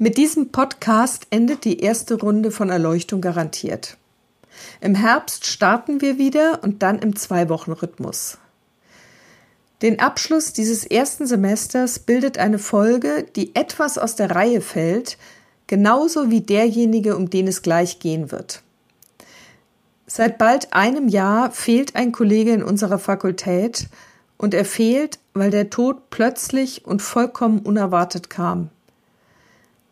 Mit diesem Podcast endet die erste Runde von Erleuchtung garantiert. Im Herbst starten wir wieder und dann im Zwei-Wochen-Rhythmus. Den Abschluss dieses ersten Semesters bildet eine Folge, die etwas aus der Reihe fällt, genauso wie derjenige, um den es gleich gehen wird. Seit bald einem Jahr fehlt ein Kollege in unserer Fakultät und er fehlt, weil der Tod plötzlich und vollkommen unerwartet kam.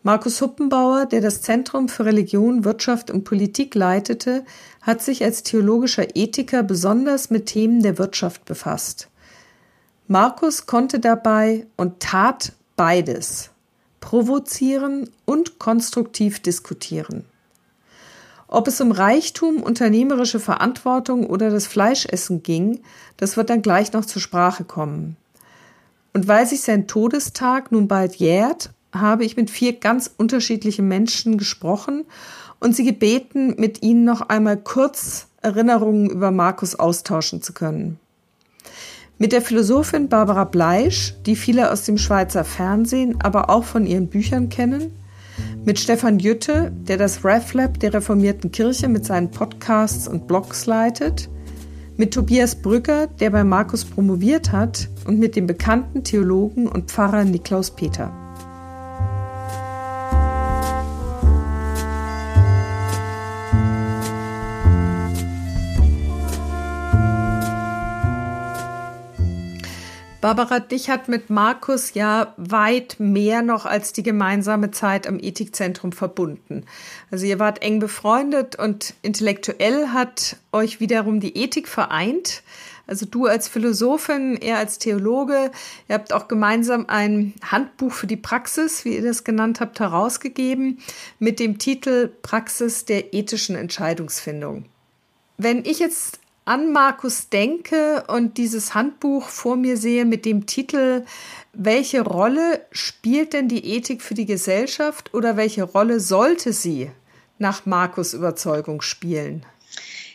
Markus Huppenbauer, der das Zentrum für Religion, Wirtschaft und Politik leitete, hat sich als theologischer Ethiker besonders mit Themen der Wirtschaft befasst. Markus konnte dabei und tat beides provozieren und konstruktiv diskutieren. Ob es um Reichtum, unternehmerische Verantwortung oder das Fleischessen ging, das wird dann gleich noch zur Sprache kommen. Und weil sich sein Todestag nun bald jährt, habe ich mit vier ganz unterschiedlichen Menschen gesprochen und sie gebeten, mit ihnen noch einmal kurz Erinnerungen über Markus austauschen zu können. Mit der Philosophin Barbara Bleisch, die viele aus dem Schweizer Fernsehen, aber auch von ihren Büchern kennen, mit Stefan Jütte, der das RefLab der reformierten Kirche mit seinen Podcasts und Blogs leitet, mit Tobias Brücker, der bei Markus promoviert hat, und mit dem bekannten Theologen und Pfarrer Niklaus Peter. Barbara, dich hat mit Markus ja weit mehr noch als die gemeinsame Zeit am Ethikzentrum verbunden. Also ihr wart eng befreundet und intellektuell hat euch wiederum die Ethik vereint. Also du als Philosophin, er als Theologe. Ihr habt auch gemeinsam ein Handbuch für die Praxis, wie ihr das genannt habt, herausgegeben mit dem Titel Praxis der ethischen Entscheidungsfindung. Wenn ich jetzt an Markus denke und dieses Handbuch vor mir sehe mit dem Titel Welche Rolle spielt denn die Ethik für die Gesellschaft oder welche Rolle sollte sie nach Markus Überzeugung spielen?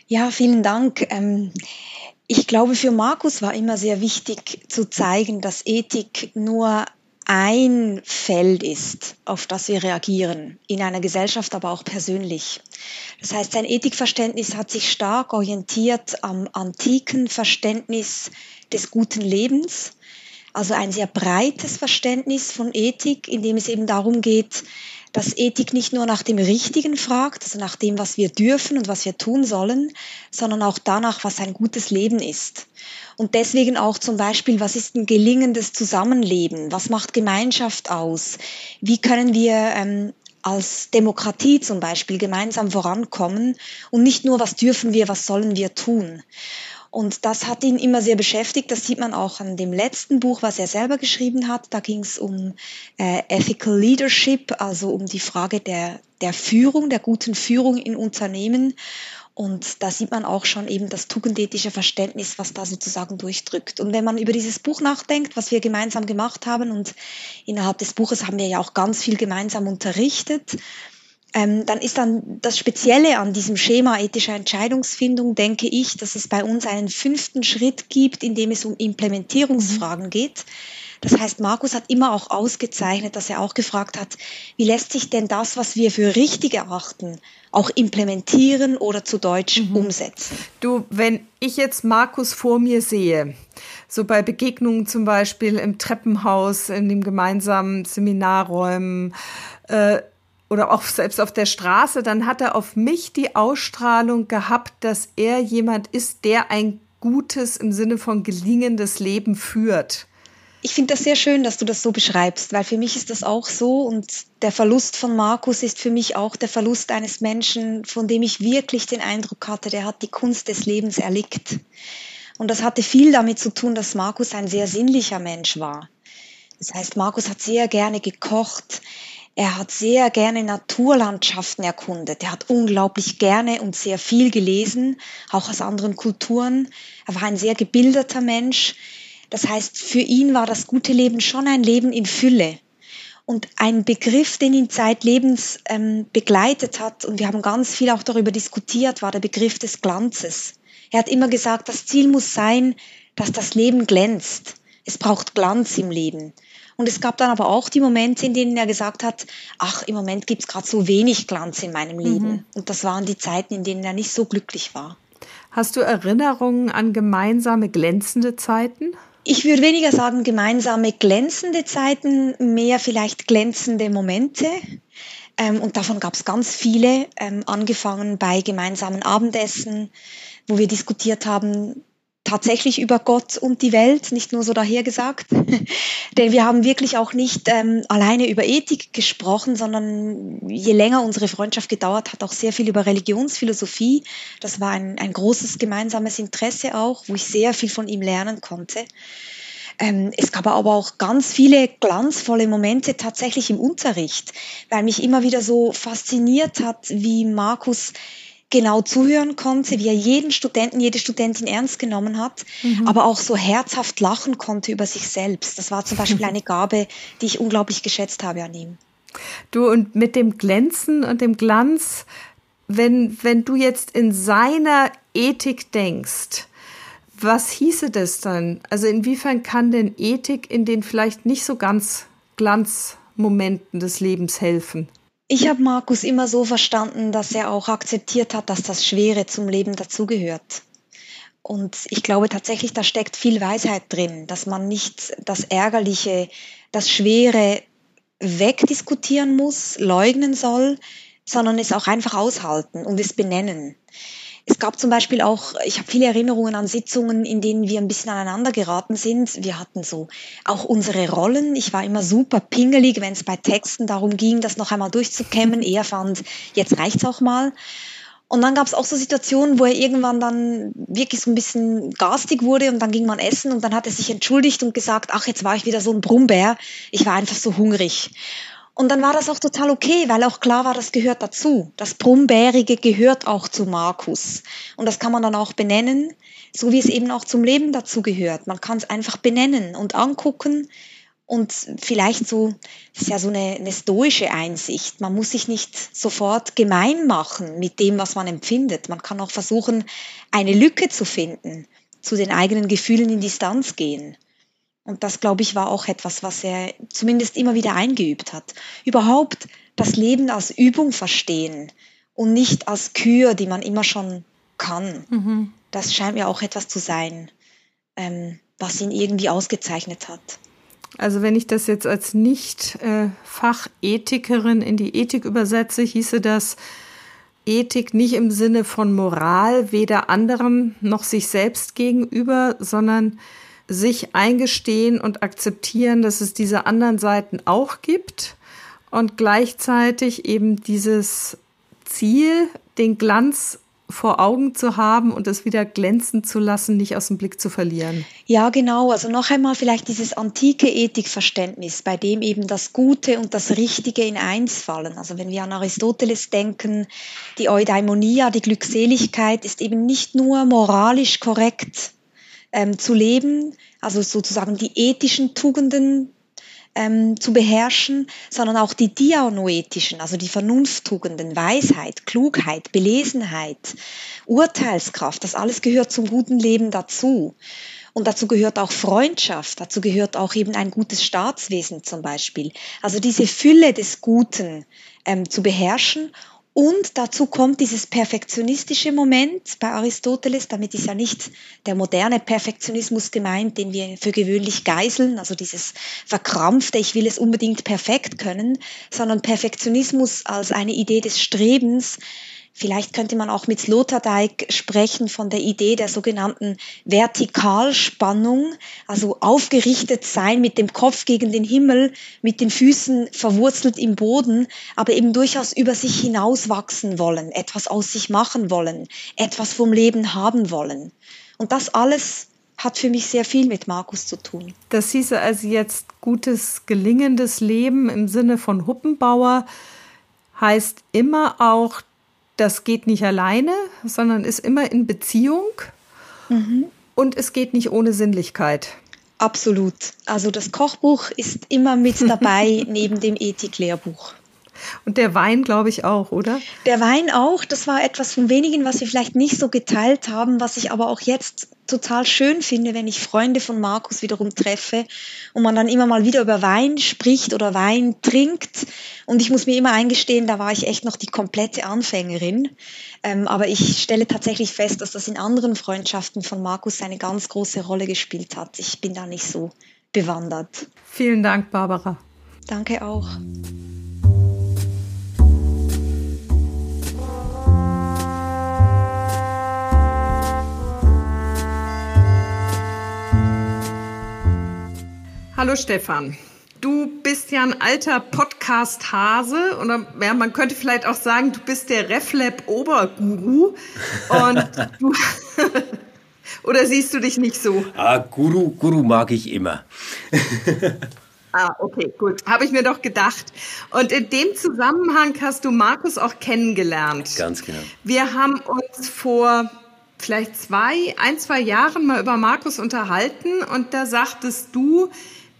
Ja, vielen Dank. Ähm, ich glaube, für Markus war immer sehr wichtig zu zeigen, dass Ethik nur ein Feld ist, auf das wir reagieren, in einer Gesellschaft, aber auch persönlich. Das heißt, sein Ethikverständnis hat sich stark orientiert am antiken Verständnis des guten Lebens, also ein sehr breites Verständnis von Ethik, in dem es eben darum geht, dass Ethik nicht nur nach dem Richtigen fragt, also nach dem, was wir dürfen und was wir tun sollen, sondern auch danach, was ein gutes Leben ist. Und deswegen auch zum Beispiel, was ist ein gelingendes Zusammenleben? Was macht Gemeinschaft aus? Wie können wir ähm, als Demokratie zum Beispiel gemeinsam vorankommen und nicht nur, was dürfen wir, was sollen wir tun? Und das hat ihn immer sehr beschäftigt. Das sieht man auch an dem letzten Buch, was er selber geschrieben hat. Da ging es um äh, Ethical Leadership, also um die Frage der, der Führung, der guten Führung in Unternehmen. Und da sieht man auch schon eben das tugendethische Verständnis, was da sozusagen durchdrückt. Und wenn man über dieses Buch nachdenkt, was wir gemeinsam gemacht haben, und innerhalb des Buches haben wir ja auch ganz viel gemeinsam unterrichtet, ähm, dann ist dann das Spezielle an diesem Schema ethischer Entscheidungsfindung, denke ich, dass es bei uns einen fünften Schritt gibt, in dem es um Implementierungsfragen geht. Das heißt, Markus hat immer auch ausgezeichnet, dass er auch gefragt hat, wie lässt sich denn das, was wir für richtig erachten, auch implementieren oder zu Deutsch mhm. umsetzen? Du, wenn ich jetzt Markus vor mir sehe, so bei Begegnungen zum Beispiel im Treppenhaus, in den gemeinsamen Seminarräumen, äh, oder auch selbst auf der Straße, dann hat er auf mich die Ausstrahlung gehabt, dass er jemand ist, der ein gutes im Sinne von gelingendes Leben führt. Ich finde das sehr schön, dass du das so beschreibst, weil für mich ist das auch so und der Verlust von Markus ist für mich auch der Verlust eines Menschen, von dem ich wirklich den Eindruck hatte, der hat die Kunst des Lebens erlickt. Und das hatte viel damit zu tun, dass Markus ein sehr sinnlicher Mensch war. Das heißt, Markus hat sehr gerne gekocht, er hat sehr gerne Naturlandschaften erkundet. Er hat unglaublich gerne und sehr viel gelesen, auch aus anderen Kulturen. Er war ein sehr gebildeter Mensch. Das heißt, für ihn war das gute Leben schon ein Leben in Fülle. Und ein Begriff, den ihn zeitlebens ähm, begleitet hat, und wir haben ganz viel auch darüber diskutiert, war der Begriff des Glanzes. Er hat immer gesagt, das Ziel muss sein, dass das Leben glänzt. Es braucht Glanz im Leben. Und es gab dann aber auch die Momente, in denen er gesagt hat, ach, im Moment gibt es gerade so wenig Glanz in meinem Leben. Mhm. Und das waren die Zeiten, in denen er nicht so glücklich war. Hast du Erinnerungen an gemeinsame glänzende Zeiten? Ich würde weniger sagen gemeinsame glänzende Zeiten, mehr vielleicht glänzende Momente. Ähm, und davon gab es ganz viele, ähm, angefangen bei gemeinsamen Abendessen, wo wir diskutiert haben, tatsächlich über Gott und die Welt, nicht nur so dahergesagt. Denn wir haben wirklich auch nicht ähm, alleine über Ethik gesprochen, sondern je länger unsere Freundschaft gedauert hat, auch sehr viel über Religionsphilosophie. Das war ein, ein großes gemeinsames Interesse auch, wo ich sehr viel von ihm lernen konnte. Ähm, es gab aber auch ganz viele glanzvolle Momente tatsächlich im Unterricht, weil mich immer wieder so fasziniert hat, wie Markus genau zuhören konnte, wie er jeden Studenten, jede Studentin ernst genommen hat, mhm. aber auch so herzhaft lachen konnte über sich selbst. Das war zum Beispiel eine Gabe, die ich unglaublich geschätzt habe an ihm. Du und mit dem Glänzen und dem Glanz, wenn, wenn du jetzt in seiner Ethik denkst, was hieße das dann? Also inwiefern kann denn Ethik in den vielleicht nicht so ganz Glanzmomenten des Lebens helfen? Ich habe Markus immer so verstanden, dass er auch akzeptiert hat, dass das Schwere zum Leben dazugehört. Und ich glaube tatsächlich, da steckt viel Weisheit drin, dass man nicht das Ärgerliche, das Schwere wegdiskutieren muss, leugnen soll, sondern es auch einfach aushalten und es benennen. Es gab zum Beispiel auch, ich habe viele Erinnerungen an Sitzungen, in denen wir ein bisschen aneinander geraten sind. Wir hatten so auch unsere Rollen. Ich war immer super pingelig, wenn es bei Texten darum ging, das noch einmal durchzukämmen. Er fand, jetzt reicht's auch mal. Und dann gab es auch so Situationen, wo er irgendwann dann wirklich so ein bisschen garstig wurde und dann ging man essen und dann hat er sich entschuldigt und gesagt, ach, jetzt war ich wieder so ein Brummbär. Ich war einfach so hungrig. Und dann war das auch total okay, weil auch klar war, das gehört dazu. Das Brummbärige gehört auch zu Markus. Und das kann man dann auch benennen, so wie es eben auch zum Leben dazu gehört. Man kann es einfach benennen und angucken und vielleicht so, das ist ja so eine, eine stoische Einsicht. Man muss sich nicht sofort gemein machen mit dem, was man empfindet. Man kann auch versuchen, eine Lücke zu finden, zu den eigenen Gefühlen in Distanz gehen. Und das, glaube ich, war auch etwas, was er zumindest immer wieder eingeübt hat. Überhaupt das Leben als Übung verstehen und nicht als Kür, die man immer schon kann. Mhm. Das scheint mir auch etwas zu sein, ähm, was ihn irgendwie ausgezeichnet hat. Also wenn ich das jetzt als Nicht-Fachethikerin in die Ethik übersetze, hieße das Ethik nicht im Sinne von Moral, weder anderen noch sich selbst gegenüber, sondern sich eingestehen und akzeptieren, dass es diese anderen Seiten auch gibt und gleichzeitig eben dieses Ziel, den Glanz vor Augen zu haben und es wieder glänzen zu lassen, nicht aus dem Blick zu verlieren. Ja, genau. Also noch einmal vielleicht dieses antike Ethikverständnis, bei dem eben das Gute und das Richtige in eins fallen. Also wenn wir an Aristoteles denken, die Eudaimonia, die Glückseligkeit ist eben nicht nur moralisch korrekt, ähm, zu leben, also sozusagen die ethischen Tugenden ähm, zu beherrschen, sondern auch die dianoetischen, also die Vernunfttugenden, Weisheit, Klugheit, Belesenheit, Urteilskraft, das alles gehört zum guten Leben dazu. Und dazu gehört auch Freundschaft, dazu gehört auch eben ein gutes Staatswesen zum Beispiel. Also diese Fülle des Guten ähm, zu beherrschen und dazu kommt dieses perfektionistische Moment bei Aristoteles. Damit ist ja nicht der moderne Perfektionismus gemeint, den wir für gewöhnlich geiseln, also dieses verkrampfte, ich will es unbedingt perfekt können, sondern Perfektionismus als eine Idee des Strebens, Vielleicht könnte man auch mit Sloterdijk sprechen von der Idee der sogenannten Vertikalspannung, also aufgerichtet sein mit dem Kopf gegen den Himmel, mit den Füßen verwurzelt im Boden, aber eben durchaus über sich hinauswachsen wollen, etwas aus sich machen wollen, etwas vom Leben haben wollen. Und das alles hat für mich sehr viel mit Markus zu tun. Das hieße also jetzt gutes, gelingendes Leben im Sinne von Huppenbauer heißt immer auch, das geht nicht alleine, sondern ist immer in Beziehung mhm. und es geht nicht ohne Sinnlichkeit. Absolut. Also das Kochbuch ist immer mit dabei neben dem Ethiklehrbuch. Und der Wein, glaube ich, auch, oder? Der Wein auch. Das war etwas von wenigen, was wir vielleicht nicht so geteilt haben, was ich aber auch jetzt total schön finde, wenn ich Freunde von Markus wiederum treffe und man dann immer mal wieder über Wein spricht oder Wein trinkt. Und ich muss mir immer eingestehen, da war ich echt noch die komplette Anfängerin. Ähm, aber ich stelle tatsächlich fest, dass das in anderen Freundschaften von Markus eine ganz große Rolle gespielt hat. Ich bin da nicht so bewandert. Vielen Dank, Barbara. Danke auch. Hallo Stefan. Du bist ja ein alter Podcast-Hase oder ja, man könnte vielleicht auch sagen, du bist der RefLab-Oberguru. Und du oder siehst du dich nicht so? Ah, Guru, Guru mag ich immer. Ah, okay, gut. Habe ich mir doch gedacht. Und in dem Zusammenhang hast du Markus auch kennengelernt. Ganz genau. Wir haben uns vor vielleicht zwei, ein, zwei Jahren mal über Markus unterhalten und da sagtest du,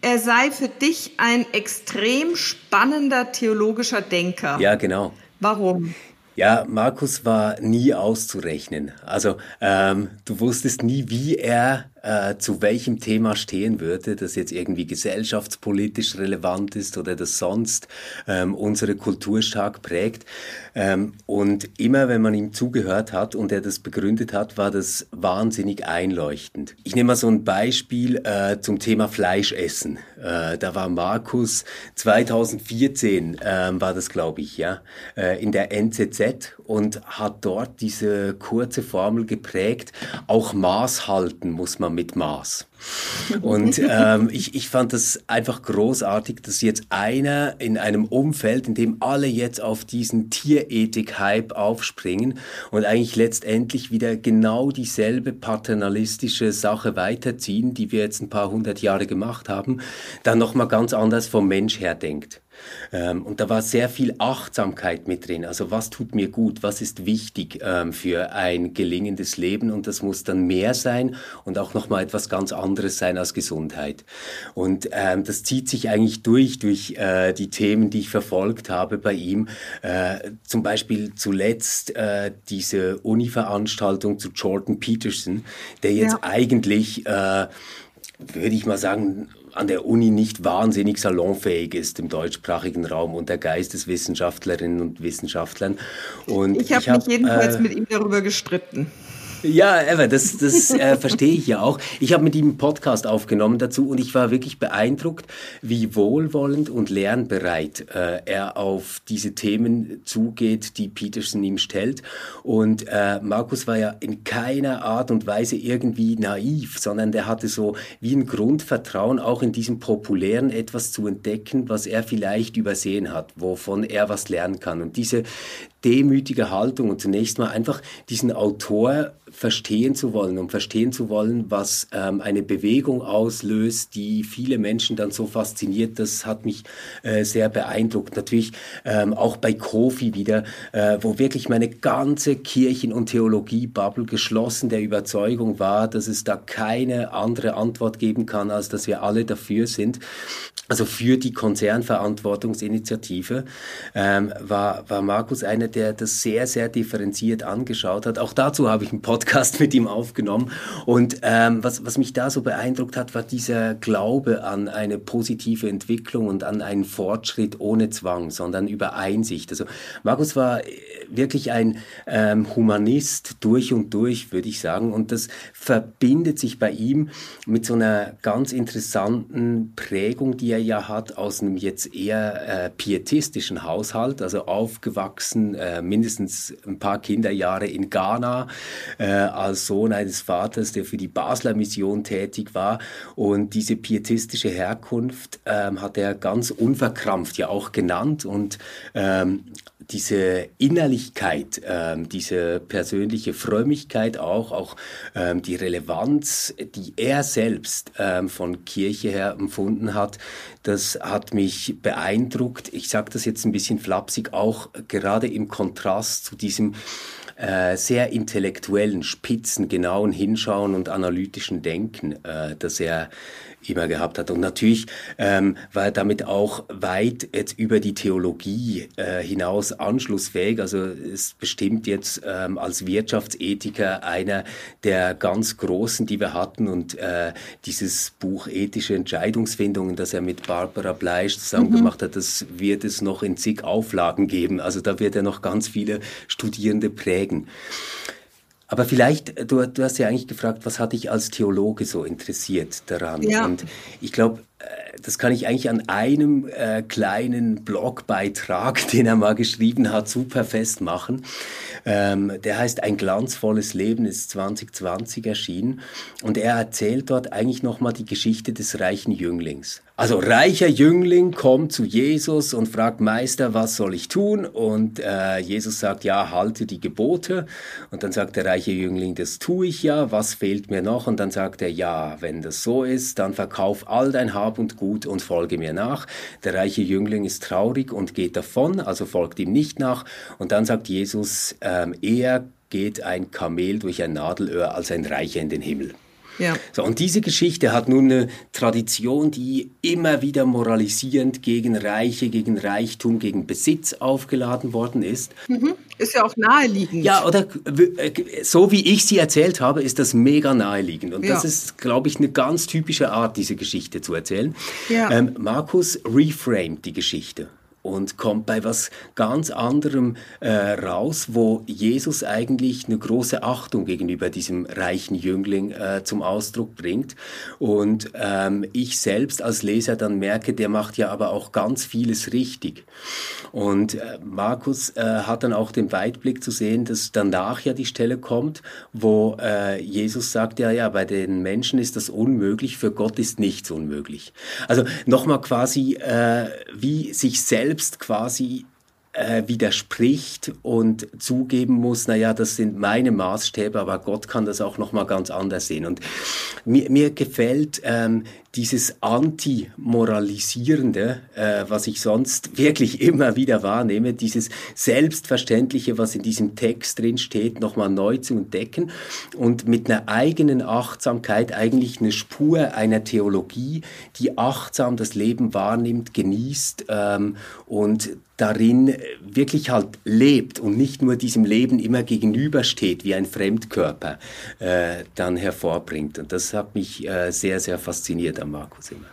er sei für dich ein extrem spannender theologischer Denker. Ja, genau. Warum? Ja, Markus war nie auszurechnen. Also ähm, du wusstest nie, wie er äh, zu welchem Thema stehen würde, das jetzt irgendwie gesellschaftspolitisch relevant ist oder das sonst ähm, unsere Kultur stark prägt. Ähm, und immer, wenn man ihm zugehört hat und er das begründet hat, war das wahnsinnig einleuchtend. Ich nehme mal so ein Beispiel äh, zum Thema Fleischessen. Äh, da war Markus 2014, äh, war das glaube ich, ja, äh, in der NZZ und hat dort diese kurze Formel geprägt. Auch Maß halten muss man mit Maß. Und ähm, ich, ich fand das einfach großartig, dass jetzt einer in einem Umfeld, in dem alle jetzt auf diesen Tierethik-Hype aufspringen und eigentlich letztendlich wieder genau dieselbe paternalistische Sache weiterziehen, die wir jetzt ein paar hundert Jahre gemacht haben, dann nochmal ganz anders vom Mensch her denkt. Ähm, und da war sehr viel Achtsamkeit mit drin. Also was tut mir gut, was ist wichtig ähm, für ein gelingendes Leben und das muss dann mehr sein und auch nochmal etwas ganz anderes sein als Gesundheit. Und ähm, das zieht sich eigentlich durch, durch äh, die Themen, die ich verfolgt habe bei ihm. Äh, zum Beispiel zuletzt äh, diese Uni-Veranstaltung zu Jordan Peterson, der jetzt ja. eigentlich, äh, würde ich mal sagen, an der Uni nicht wahnsinnig salonfähig ist im deutschsprachigen Raum unter Geisteswissenschaftlerinnen und Wissenschaftlern. Und ich habe hab, mich jedenfalls äh, mit ihm darüber gestritten. Ja, Eva, das, das äh, verstehe ich ja auch. Ich habe mit ihm einen Podcast aufgenommen dazu und ich war wirklich beeindruckt, wie wohlwollend und lernbereit äh, er auf diese Themen zugeht, die Peterson ihm stellt. Und äh, Markus war ja in keiner Art und Weise irgendwie naiv, sondern der hatte so wie ein Grundvertrauen, auch in diesem Populären etwas zu entdecken, was er vielleicht übersehen hat, wovon er was lernen kann. Und diese demütige Haltung und zunächst mal einfach diesen Autor verstehen zu wollen und verstehen zu wollen, was ähm, eine Bewegung auslöst, die viele Menschen dann so fasziniert, das hat mich äh, sehr beeindruckt. Natürlich ähm, auch bei Kofi wieder, äh, wo wirklich meine ganze Kirchen- und Theologie-Bubble geschlossen der Überzeugung war, dass es da keine andere Antwort geben kann, als dass wir alle dafür sind. Also für die Konzernverantwortungsinitiative ähm, war, war Markus einer, der das sehr, sehr differenziert angeschaut hat. Auch dazu habe ich einen Podcast mit ihm aufgenommen. Und ähm, was, was mich da so beeindruckt hat, war dieser Glaube an eine positive Entwicklung und an einen Fortschritt ohne Zwang, sondern über Einsicht. Also Markus war äh, wirklich ein ähm, Humanist durch und durch, würde ich sagen. Und das verbindet sich bei ihm mit so einer ganz interessanten Prägung, die er ja hat aus einem jetzt eher äh, pietistischen Haushalt, also aufgewachsen, äh, mindestens ein paar Kinderjahre in Ghana, äh, als Sohn eines Vaters, der für die Basler Mission tätig war. Und diese pietistische Herkunft ähm, hat er ganz unverkrampft ja auch genannt und ähm, diese Innerlichkeit, ähm, diese persönliche Frömmigkeit auch, auch ähm, die Relevanz, die er selbst ähm, von Kirche her empfunden hat, das hat mich beeindruckt. Ich sage das jetzt ein bisschen flapsig, auch gerade im Kontrast zu diesem äh, sehr intellektuellen, spitzen, genauen Hinschauen und analytischen Denken, äh, das er immer gehabt hat. Und natürlich ähm, war er damit auch weit jetzt über die Theologie äh, hinaus anschlussfähig. Also ist bestimmt jetzt ähm, als Wirtschaftsethiker einer der ganz großen, die wir hatten. Und äh, dieses Buch Ethische Entscheidungsfindungen, das er mit Barbara Bleisch zusammen mhm. gemacht hat, das wird es noch in zig Auflagen geben. Also da wird er noch ganz viele Studierende prägen. Aber vielleicht, du, du hast ja eigentlich gefragt, was hat dich als Theologe so interessiert daran? Ja. Und ich glaube, das kann ich eigentlich an einem äh, kleinen Blogbeitrag, den er mal geschrieben hat, super festmachen. Ähm, der heißt Ein glanzvolles Leben, ist 2020 erschienen. Und er erzählt dort eigentlich nochmal die Geschichte des reichen Jünglings. Also reicher Jüngling kommt zu Jesus und fragt Meister, was soll ich tun? Und äh, Jesus sagt, ja, halte die Gebote. Und dann sagt der reiche Jüngling, das tue ich ja, was fehlt mir noch? Und dann sagt er, ja, wenn das so ist, dann verkauf all dein Hab und Gut und folge mir nach. Der reiche Jüngling ist traurig und geht davon, also folgt ihm nicht nach. Und dann sagt Jesus, ähm, eher geht ein Kamel durch ein Nadelöhr als ein Reicher in den Himmel. Ja. So, und diese Geschichte hat nun eine Tradition, die immer wieder moralisierend gegen Reiche, gegen Reichtum, gegen Besitz aufgeladen worden ist. Mhm. Ist ja auch naheliegend. Ja, oder äh, so wie ich sie erzählt habe, ist das mega naheliegend. Und ja. das ist, glaube ich, eine ganz typische Art, diese Geschichte zu erzählen. Ja. Ähm, Markus reframed die Geschichte und kommt bei was ganz anderem äh, raus, wo Jesus eigentlich eine große Achtung gegenüber diesem reichen Jüngling äh, zum Ausdruck bringt. Und ähm, ich selbst als Leser dann merke, der macht ja aber auch ganz vieles richtig. Und äh, Markus äh, hat dann auch den Weitblick zu sehen, dass danach ja die Stelle kommt, wo äh, Jesus sagt, ja, ja, bei den Menschen ist das unmöglich, für Gott ist nichts unmöglich. Also nochmal quasi, äh, wie sich selbst selbst quasi äh, widerspricht und zugeben muss, naja, das sind meine Maßstäbe, aber Gott kann das auch nochmal ganz anders sehen. Und mir, mir gefällt ähm, dieses Anti-Moralisierende, äh, was ich sonst wirklich immer wieder wahrnehme, dieses Selbstverständliche, was in diesem Text drin steht, nochmal neu zu entdecken und mit einer eigenen Achtsamkeit eigentlich eine Spur einer Theologie, die achtsam das Leben wahrnimmt, genießt ähm, und darin wirklich halt lebt und nicht nur diesem Leben immer gegenübersteht wie ein Fremdkörper, äh, dann hervorbringt. Und das hat mich äh, sehr, sehr fasziniert am Markus immer.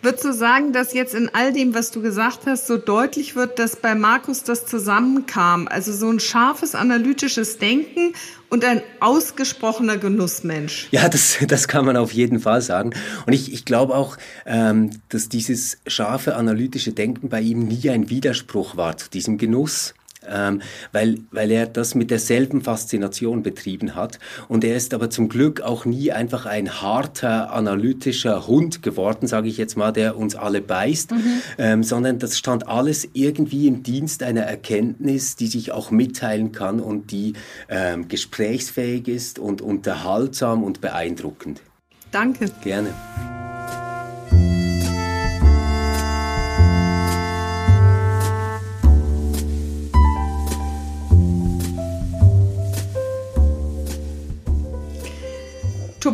Würdest du sagen, dass jetzt in all dem, was du gesagt hast, so deutlich wird, dass bei Markus das zusammenkam? Also so ein scharfes analytisches Denken und ein ausgesprochener Genussmensch. Ja, das, das kann man auf jeden Fall sagen. Und ich, ich glaube auch, ähm, dass dieses scharfe analytische Denken bei ihm nie ein Widerspruch war zu diesem Genuss ähm, weil, weil er das mit derselben Faszination betrieben hat. Und er ist aber zum Glück auch nie einfach ein harter, analytischer Hund geworden, sage ich jetzt mal, der uns alle beißt, mhm. ähm, sondern das stand alles irgendwie im Dienst einer Erkenntnis, die sich auch mitteilen kann und die ähm, gesprächsfähig ist und unterhaltsam und beeindruckend. Danke. Gerne.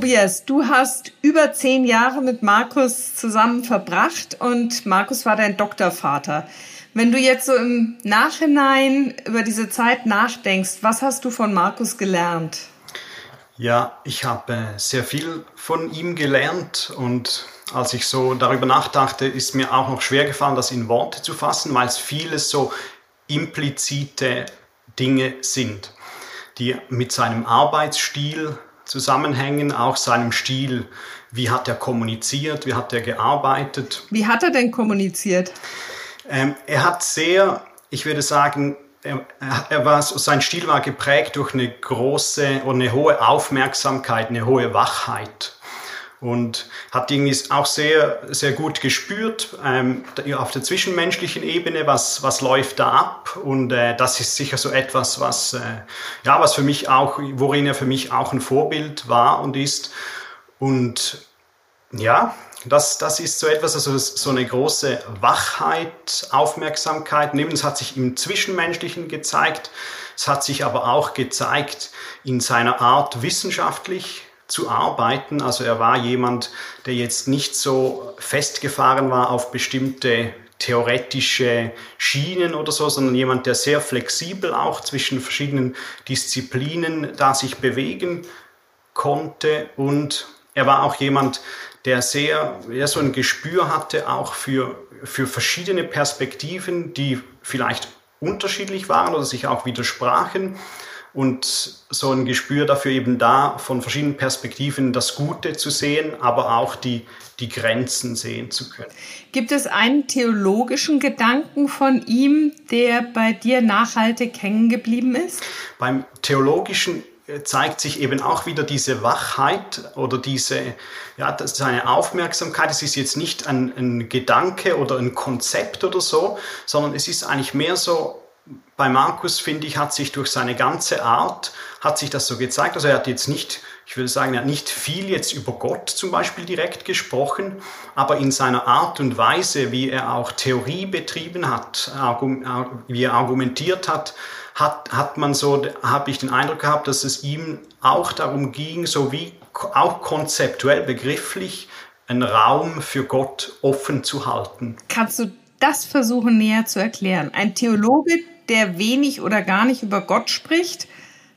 Tobias, du hast über zehn Jahre mit Markus zusammen verbracht und Markus war dein Doktorvater. Wenn du jetzt so im Nachhinein über diese Zeit nachdenkst, was hast du von Markus gelernt? Ja, ich habe äh, sehr viel von ihm gelernt und als ich so darüber nachdachte, ist mir auch noch schwer gefallen, das in Worte zu fassen, weil es vieles so implizite Dinge sind, die mit seinem Arbeitsstil zusammenhängen, auch seinem Stil. Wie hat er kommuniziert? Wie hat er gearbeitet? Wie hat er denn kommuniziert? Ähm, er hat sehr, ich würde sagen, er, er war, sein Stil war geprägt durch eine große oder eine hohe Aufmerksamkeit, eine hohe Wachheit und hat irgendwie auch sehr, sehr gut gespürt ähm, auf der zwischenmenschlichen Ebene, was, was läuft da ab. Und äh, das ist sicher so etwas, was, äh, ja, was für mich auch, worin er für mich auch ein Vorbild war und ist. Und ja, das, das ist so etwas, also so eine große Wachheit, Aufmerksamkeit. Neben es hat sich im Zwischenmenschlichen gezeigt. Es hat sich aber auch gezeigt in seiner Art, wissenschaftlich zu arbeiten. Also er war jemand, der jetzt nicht so festgefahren war auf bestimmte theoretische Schienen oder so, sondern jemand, der sehr flexibel auch zwischen verschiedenen Disziplinen da sich bewegen konnte und er war auch jemand, der sehr, der so ein Gespür hatte auch für, für verschiedene Perspektiven, die vielleicht unterschiedlich waren oder sich auch widersprachen und so ein Gespür dafür eben da, von verschiedenen Perspektiven das Gute zu sehen, aber auch die, die Grenzen sehen zu können. Gibt es einen theologischen Gedanken von ihm, der bei dir nachhaltig hängen geblieben ist? Beim theologischen äh, zeigt sich eben auch wieder diese Wachheit oder diese, ja, das ist eine Aufmerksamkeit. Es ist jetzt nicht ein, ein Gedanke oder ein Konzept oder so, sondern es ist eigentlich mehr so bei Markus, finde ich, hat sich durch seine ganze Art, hat sich das so gezeigt. Also er hat jetzt nicht, ich würde sagen, er hat nicht viel jetzt über Gott zum Beispiel direkt gesprochen, aber in seiner Art und Weise, wie er auch Theorie betrieben hat, wie er argumentiert hat, hat, hat man so, habe ich den Eindruck gehabt, dass es ihm auch darum ging, so wie auch konzeptuell, begrifflich, einen Raum für Gott offen zu halten. Kannst du das versuchen näher zu erklären? Ein Theologe, der wenig oder gar nicht über Gott spricht,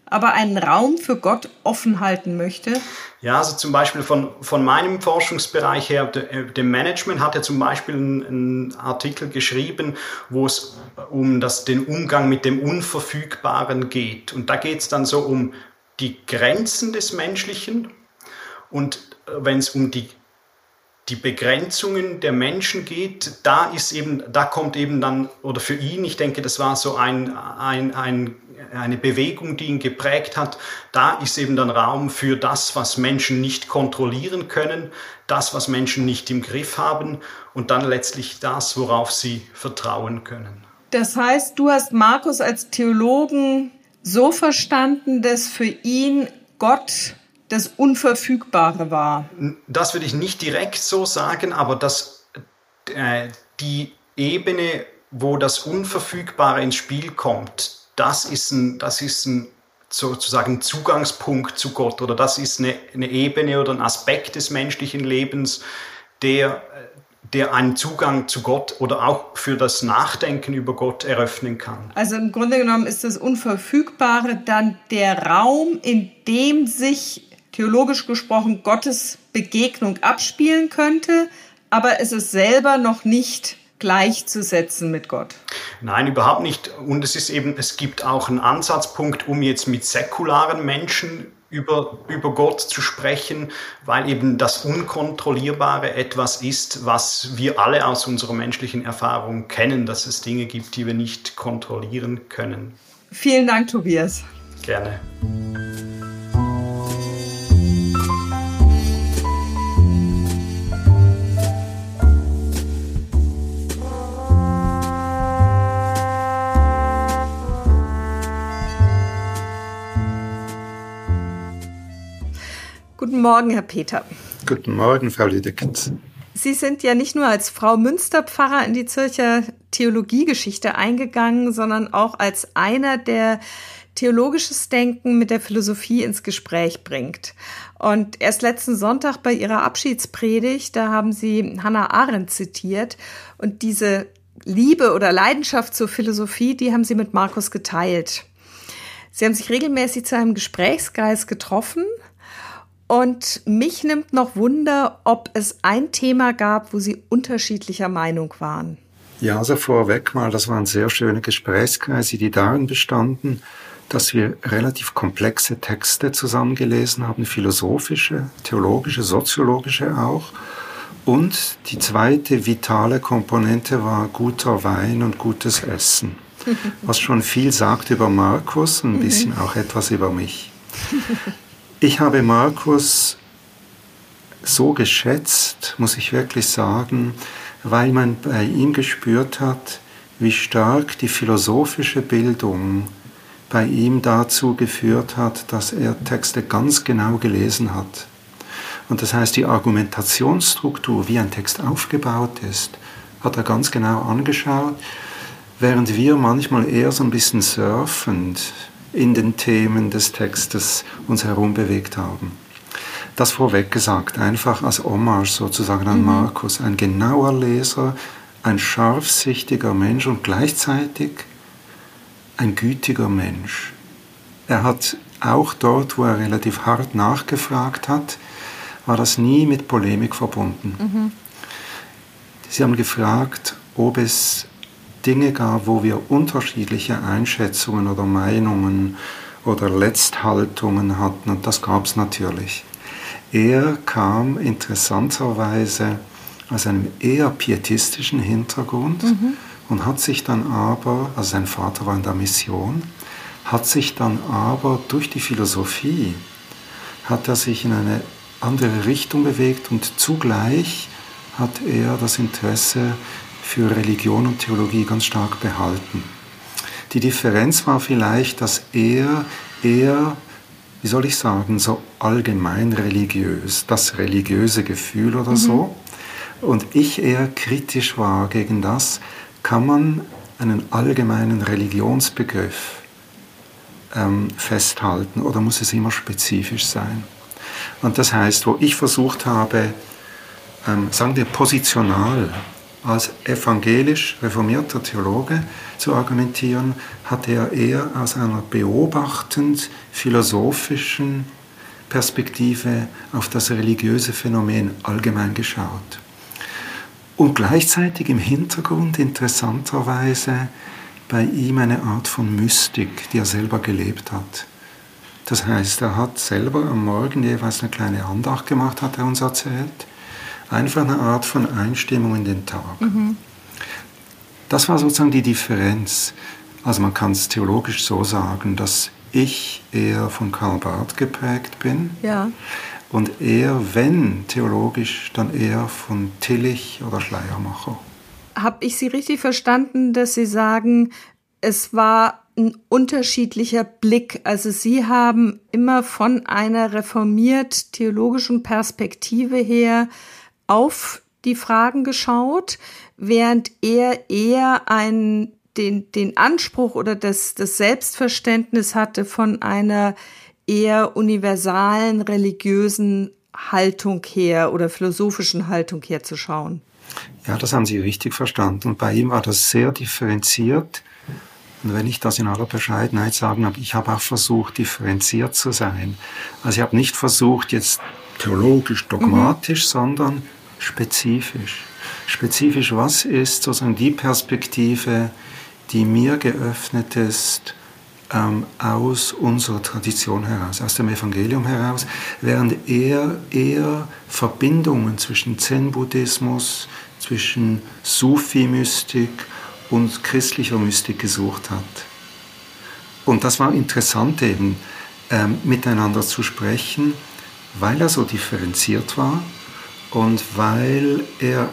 aber einen Raum für Gott offen halten möchte? Ja, also zum Beispiel von, von meinem Forschungsbereich her, dem Management, hat er zum Beispiel einen, Artikel geschrieben, wo es um das, den Umgang mit dem Unverfügbaren geht. Und da geht es dann so um die Grenzen des Menschlichen und wenn es um die die Begrenzungen der Menschen geht, da ist eben, da kommt eben dann, oder für ihn, ich denke, das war so ein, ein, ein, eine Bewegung, die ihn geprägt hat, da ist eben dann Raum für das, was Menschen nicht kontrollieren können, das, was Menschen nicht im Griff haben und dann letztlich das, worauf sie vertrauen können. Das heißt, du hast Markus als Theologen so verstanden, dass für ihn Gott das Unverfügbare war. Das würde ich nicht direkt so sagen, aber dass äh, die Ebene, wo das Unverfügbare ins Spiel kommt, das ist ein, das ist ein sozusagen Zugangspunkt zu Gott oder das ist eine, eine Ebene oder ein Aspekt des menschlichen Lebens, der der einen Zugang zu Gott oder auch für das Nachdenken über Gott eröffnen kann. Also im Grunde genommen ist das Unverfügbare dann der Raum, in dem sich theologisch gesprochen Gottes Begegnung abspielen könnte, aber es ist selber noch nicht gleichzusetzen mit Gott. Nein, überhaupt nicht. Und es ist eben, es gibt auch einen Ansatzpunkt, um jetzt mit säkularen Menschen über, über Gott zu sprechen, weil eben das Unkontrollierbare etwas ist, was wir alle aus unserer menschlichen Erfahrung kennen, dass es Dinge gibt, die wir nicht kontrollieren können. Vielen Dank, Tobias. Gerne. Guten Morgen, Herr Peter. Guten Morgen, Frau Lüdekens. Sie sind ja nicht nur als Frau Münsterpfarrer in die Zürcher Theologiegeschichte eingegangen, sondern auch als einer, der theologisches Denken mit der Philosophie ins Gespräch bringt. Und erst letzten Sonntag bei Ihrer Abschiedspredigt, da haben Sie Hannah Arendt zitiert und diese Liebe oder Leidenschaft zur Philosophie, die haben Sie mit Markus geteilt. Sie haben sich regelmäßig zu einem Gesprächskreis getroffen, und mich nimmt noch Wunder, ob es ein Thema gab, wo Sie unterschiedlicher Meinung waren. Ja, also vorweg mal, das waren sehr schöne Gesprächskreise, die darin bestanden, dass wir relativ komplexe Texte zusammengelesen haben, philosophische, theologische, soziologische auch. Und die zweite vitale Komponente war guter Wein und gutes Essen, was schon viel sagt über Markus und ein bisschen auch etwas über mich. Ich habe Markus so geschätzt, muss ich wirklich sagen, weil man bei ihm gespürt hat, wie stark die philosophische Bildung bei ihm dazu geführt hat, dass er Texte ganz genau gelesen hat. Und das heißt, die Argumentationsstruktur, wie ein Text aufgebaut ist, hat er ganz genau angeschaut, während wir manchmal eher so ein bisschen surfend in den Themen des Textes uns herumbewegt haben. Das vorweg gesagt, einfach als Hommage sozusagen an mhm. Markus, ein genauer Leser, ein scharfsichtiger Mensch und gleichzeitig ein gütiger Mensch. Er hat auch dort, wo er relativ hart nachgefragt hat, war das nie mit Polemik verbunden. Mhm. Sie haben gefragt, ob es Dinge gab, wo wir unterschiedliche Einschätzungen oder Meinungen oder Letzthaltungen hatten, und das gab es natürlich. Er kam interessanterweise aus einem eher pietistischen Hintergrund mhm. und hat sich dann aber, also sein Vater war in der Mission, hat sich dann aber durch die Philosophie, hat er sich in eine andere Richtung bewegt und zugleich hat er das Interesse für Religion und Theologie ganz stark behalten. Die Differenz war vielleicht, dass er eher, wie soll ich sagen, so allgemein religiös, das religiöse Gefühl oder mhm. so, und ich eher kritisch war gegen das, kann man einen allgemeinen Religionsbegriff ähm, festhalten oder muss es immer spezifisch sein? Und das heißt, wo ich versucht habe, ähm, sagen wir positional als evangelisch reformierter Theologe zu argumentieren, hat er eher aus einer beobachtend philosophischen Perspektive auf das religiöse Phänomen allgemein geschaut. Und gleichzeitig im Hintergrund interessanterweise bei ihm eine Art von Mystik, die er selber gelebt hat. Das heißt, er hat selber am Morgen jeweils eine kleine Andacht gemacht, hat er uns erzählt einfach eine Art von Einstimmung in den Tag. Mhm. Das war sozusagen die Differenz. Also man kann es theologisch so sagen, dass ich eher von Karl Barth geprägt bin. Ja. Und er, wenn theologisch, dann eher von Tillich oder Schleiermacher. Habe ich Sie richtig verstanden, dass Sie sagen, es war ein unterschiedlicher Blick. Also Sie haben immer von einer reformiert theologischen Perspektive her auf die Fragen geschaut, während er eher einen, den, den Anspruch oder das, das Selbstverständnis hatte von einer eher universalen religiösen Haltung her oder philosophischen Haltung her zu schauen. Ja, das haben Sie richtig verstanden. Und bei ihm war das sehr differenziert. Und wenn ich das in aller Bescheidenheit sagen habe, ich habe auch versucht, differenziert zu sein. Also ich habe nicht versucht, jetzt theologisch, dogmatisch, mhm. sondern spezifisch. Spezifisch, was ist sozusagen die Perspektive, die mir geöffnet ist ähm, aus unserer Tradition heraus, aus dem Evangelium heraus, während er eher Verbindungen zwischen Zen-Buddhismus, zwischen Sufi-Mystik und christlicher Mystik gesucht hat. Und das war interessant eben, ähm, miteinander zu sprechen, weil er so differenziert war und weil er,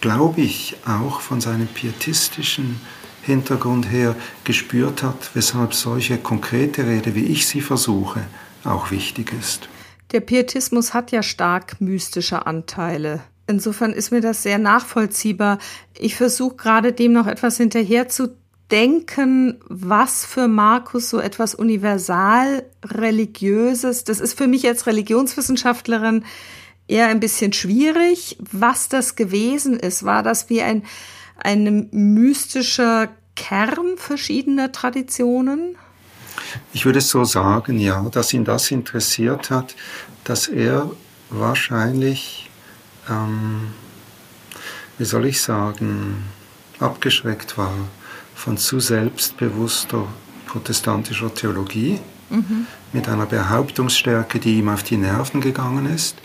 glaube ich, auch von seinem pietistischen Hintergrund her gespürt hat, weshalb solche konkrete Rede, wie ich sie versuche, auch wichtig ist. Der Pietismus hat ja stark mystische Anteile. Insofern ist mir das sehr nachvollziehbar. Ich versuche gerade dem noch etwas hinterher zu denken, was für Markus so etwas universal religiöses, das ist für mich als Religionswissenschaftlerin eher ein bisschen schwierig, was das gewesen ist. War das wie ein, ein mystischer Kern verschiedener Traditionen? Ich würde so sagen, ja, dass ihn das interessiert hat, dass er wahrscheinlich, ähm, wie soll ich sagen, abgeschreckt war von zu selbstbewusster protestantischer Theologie, mhm. mit einer Behauptungsstärke, die ihm auf die Nerven gegangen ist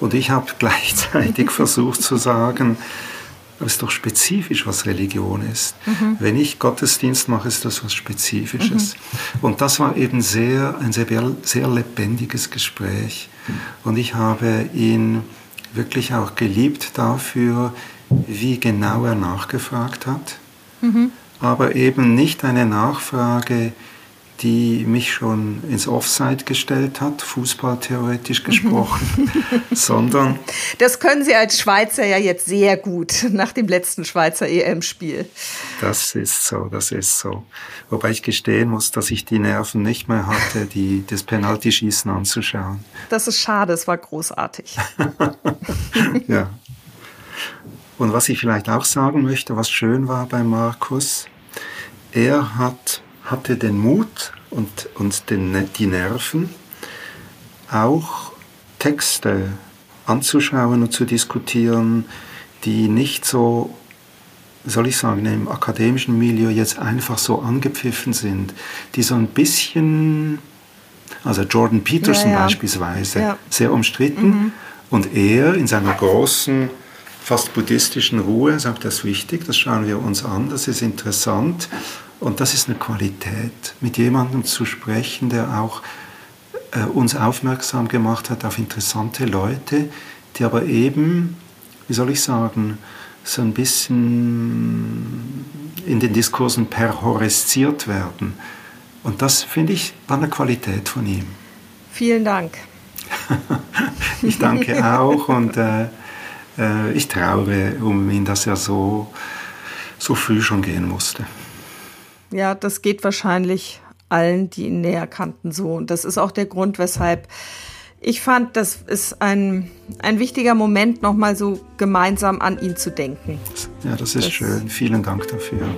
und ich habe gleichzeitig versucht zu sagen, es ist doch spezifisch, was Religion ist. Mhm. Wenn ich Gottesdienst mache, ist das was Spezifisches. Mhm. Und das war eben sehr, ein sehr, sehr lebendiges Gespräch. Und ich habe ihn wirklich auch geliebt dafür, wie genau er nachgefragt hat. Mhm. Aber eben nicht eine Nachfrage, die mich schon ins Offside gestellt hat, fußballtheoretisch gesprochen, sondern. Das können Sie als Schweizer ja jetzt sehr gut nach dem letzten Schweizer EM-Spiel. Das ist so, das ist so. Wobei ich gestehen muss, dass ich die Nerven nicht mehr hatte, die, das Penaltyschießen anzuschauen. Das ist schade, es war großartig. ja. Und was ich vielleicht auch sagen möchte, was schön war bei Markus, er hat hatte den Mut und, und den, die Nerven, auch Texte anzuschauen und zu diskutieren, die nicht so, soll ich sagen, im akademischen Milieu jetzt einfach so angepfiffen sind, die so ein bisschen, also Jordan Peterson ja, ja. beispielsweise, ja. sehr umstritten mhm. und er in seiner großen, fast buddhistischen Ruhe sagt, das ist wichtig, das schauen wir uns an, das ist interessant und das ist eine Qualität, mit jemandem zu sprechen, der auch äh, uns aufmerksam gemacht hat auf interessante Leute, die aber eben, wie soll ich sagen, so ein bisschen in den Diskursen perhoresziert werden. Und das, finde ich, war eine Qualität von ihm. Vielen Dank. ich danke auch und äh, äh, ich traure um ihn, dass er so, so früh schon gehen musste. Ja, das geht wahrscheinlich allen, die ihn näher kannten, so. Und das ist auch der Grund, weshalb ich fand, das ist ein, ein wichtiger Moment, nochmal so gemeinsam an ihn zu denken. Ja, das ist das schön. Vielen Dank dafür.